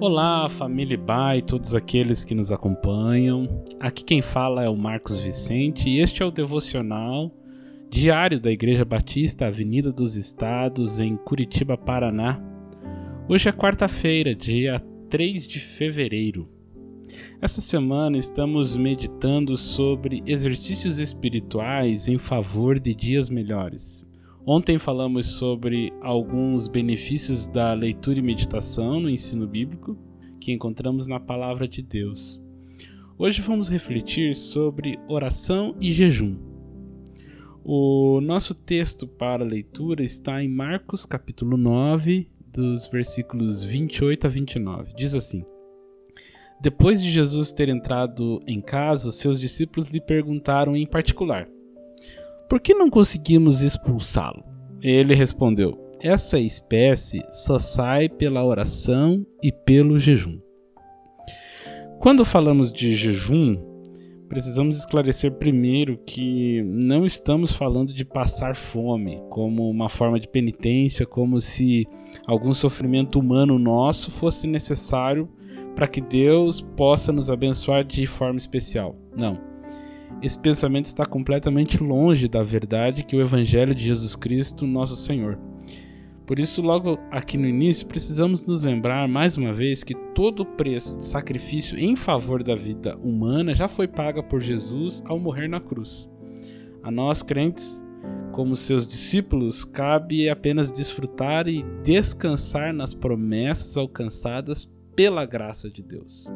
Olá, família Bai e todos aqueles que nos acompanham. Aqui quem fala é o Marcos Vicente e este é o devocional diário da Igreja Batista Avenida dos Estados, em Curitiba, Paraná. Hoje é quarta-feira, dia 3 de fevereiro. Essa semana estamos meditando sobre exercícios espirituais em favor de dias melhores. Ontem falamos sobre alguns benefícios da leitura e meditação no ensino bíblico que encontramos na palavra de Deus. Hoje vamos refletir sobre oração e jejum. O nosso texto para leitura está em Marcos capítulo 9, dos versículos 28 a 29. Diz assim: Depois de Jesus ter entrado em casa, seus discípulos lhe perguntaram em particular: por que não conseguimos expulsá-lo? Ele respondeu: Essa espécie só sai pela oração e pelo jejum. Quando falamos de jejum, precisamos esclarecer primeiro que não estamos falando de passar fome como uma forma de penitência, como se algum sofrimento humano nosso fosse necessário para que Deus possa nos abençoar de forma especial. Não. Esse pensamento está completamente longe da verdade que o Evangelho de Jesus Cristo, nosso Senhor. Por isso, logo aqui no início, precisamos nos lembrar mais uma vez que todo o preço de sacrifício em favor da vida humana já foi paga por Jesus ao morrer na cruz. A nós, crentes, como seus discípulos, cabe apenas desfrutar e descansar nas promessas alcançadas pela graça de Deus.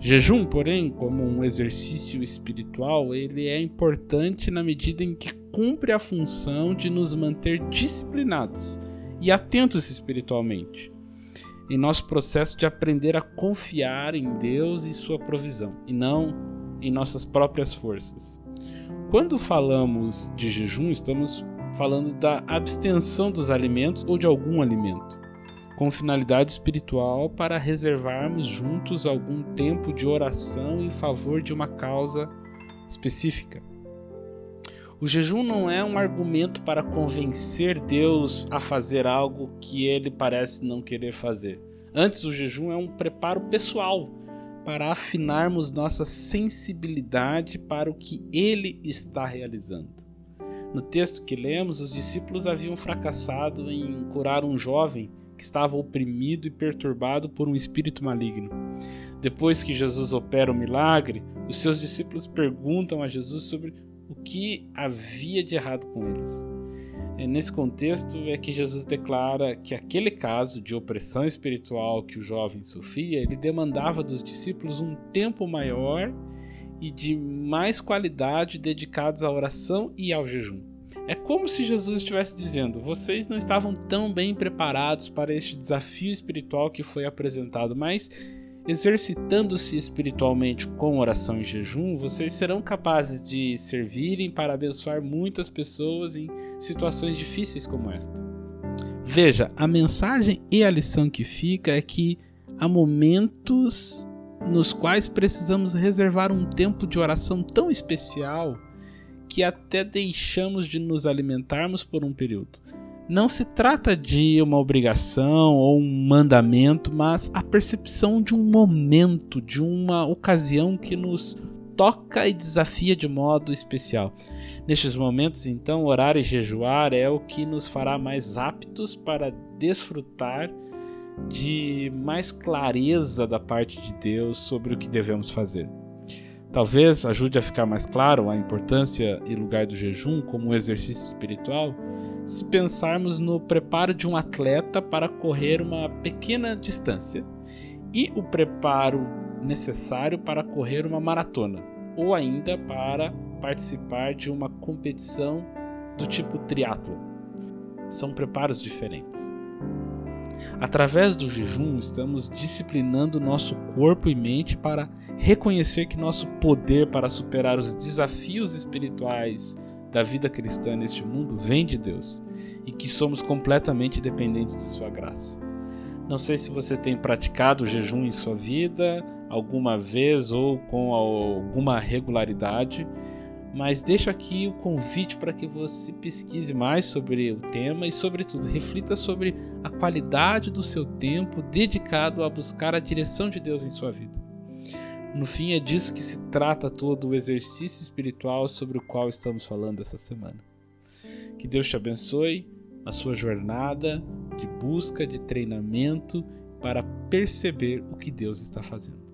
Jejum, porém, como um exercício espiritual, ele é importante na medida em que cumpre a função de nos manter disciplinados e atentos espiritualmente em nosso processo de aprender a confiar em Deus e sua provisão, e não em nossas próprias forças. Quando falamos de jejum, estamos falando da abstenção dos alimentos ou de algum alimento com finalidade espiritual para reservarmos juntos algum tempo de oração em favor de uma causa específica. O jejum não é um argumento para convencer Deus a fazer algo que ele parece não querer fazer. Antes, o jejum é um preparo pessoal para afinarmos nossa sensibilidade para o que ele está realizando. No texto que lemos, os discípulos haviam fracassado em curar um jovem que estava oprimido e perturbado por um espírito maligno. Depois que Jesus opera o milagre, os seus discípulos perguntam a Jesus sobre o que havia de errado com eles. É nesse contexto é que Jesus declara que aquele caso de opressão espiritual que o jovem sofria, ele demandava dos discípulos um tempo maior e de mais qualidade dedicados à oração e ao jejum. É como se Jesus estivesse dizendo: vocês não estavam tão bem preparados para este desafio espiritual que foi apresentado, mas exercitando-se espiritualmente com oração e jejum, vocês serão capazes de servirem para abençoar muitas pessoas em situações difíceis como esta. Veja, a mensagem e a lição que fica é que há momentos nos quais precisamos reservar um tempo de oração tão especial que até deixamos de nos alimentarmos por um período. Não se trata de uma obrigação ou um mandamento, mas a percepção de um momento, de uma ocasião que nos toca e desafia de modo especial. Nestes momentos, então, orar e jejuar é o que nos fará mais aptos para desfrutar de mais clareza da parte de Deus sobre o que devemos fazer. Talvez ajude a ficar mais claro a importância e lugar do jejum como um exercício espiritual se pensarmos no preparo de um atleta para correr uma pequena distância e o preparo necessário para correr uma maratona ou ainda para participar de uma competição do tipo triatlo. São preparos diferentes. Através do jejum, estamos disciplinando nosso corpo e mente para reconhecer que nosso poder para superar os desafios espirituais da vida cristã neste mundo vem de Deus e que somos completamente dependentes de Sua graça. Não sei se você tem praticado jejum em sua vida alguma vez ou com alguma regularidade, mas deixo aqui o convite para que você pesquise mais sobre o tema e, sobretudo, reflita sobre a qualidade do seu tempo dedicado a buscar a direção de Deus em sua vida. No fim, é disso que se trata todo o exercício espiritual sobre o qual estamos falando essa semana. Que Deus te abençoe na sua jornada de busca, de treinamento para perceber o que Deus está fazendo.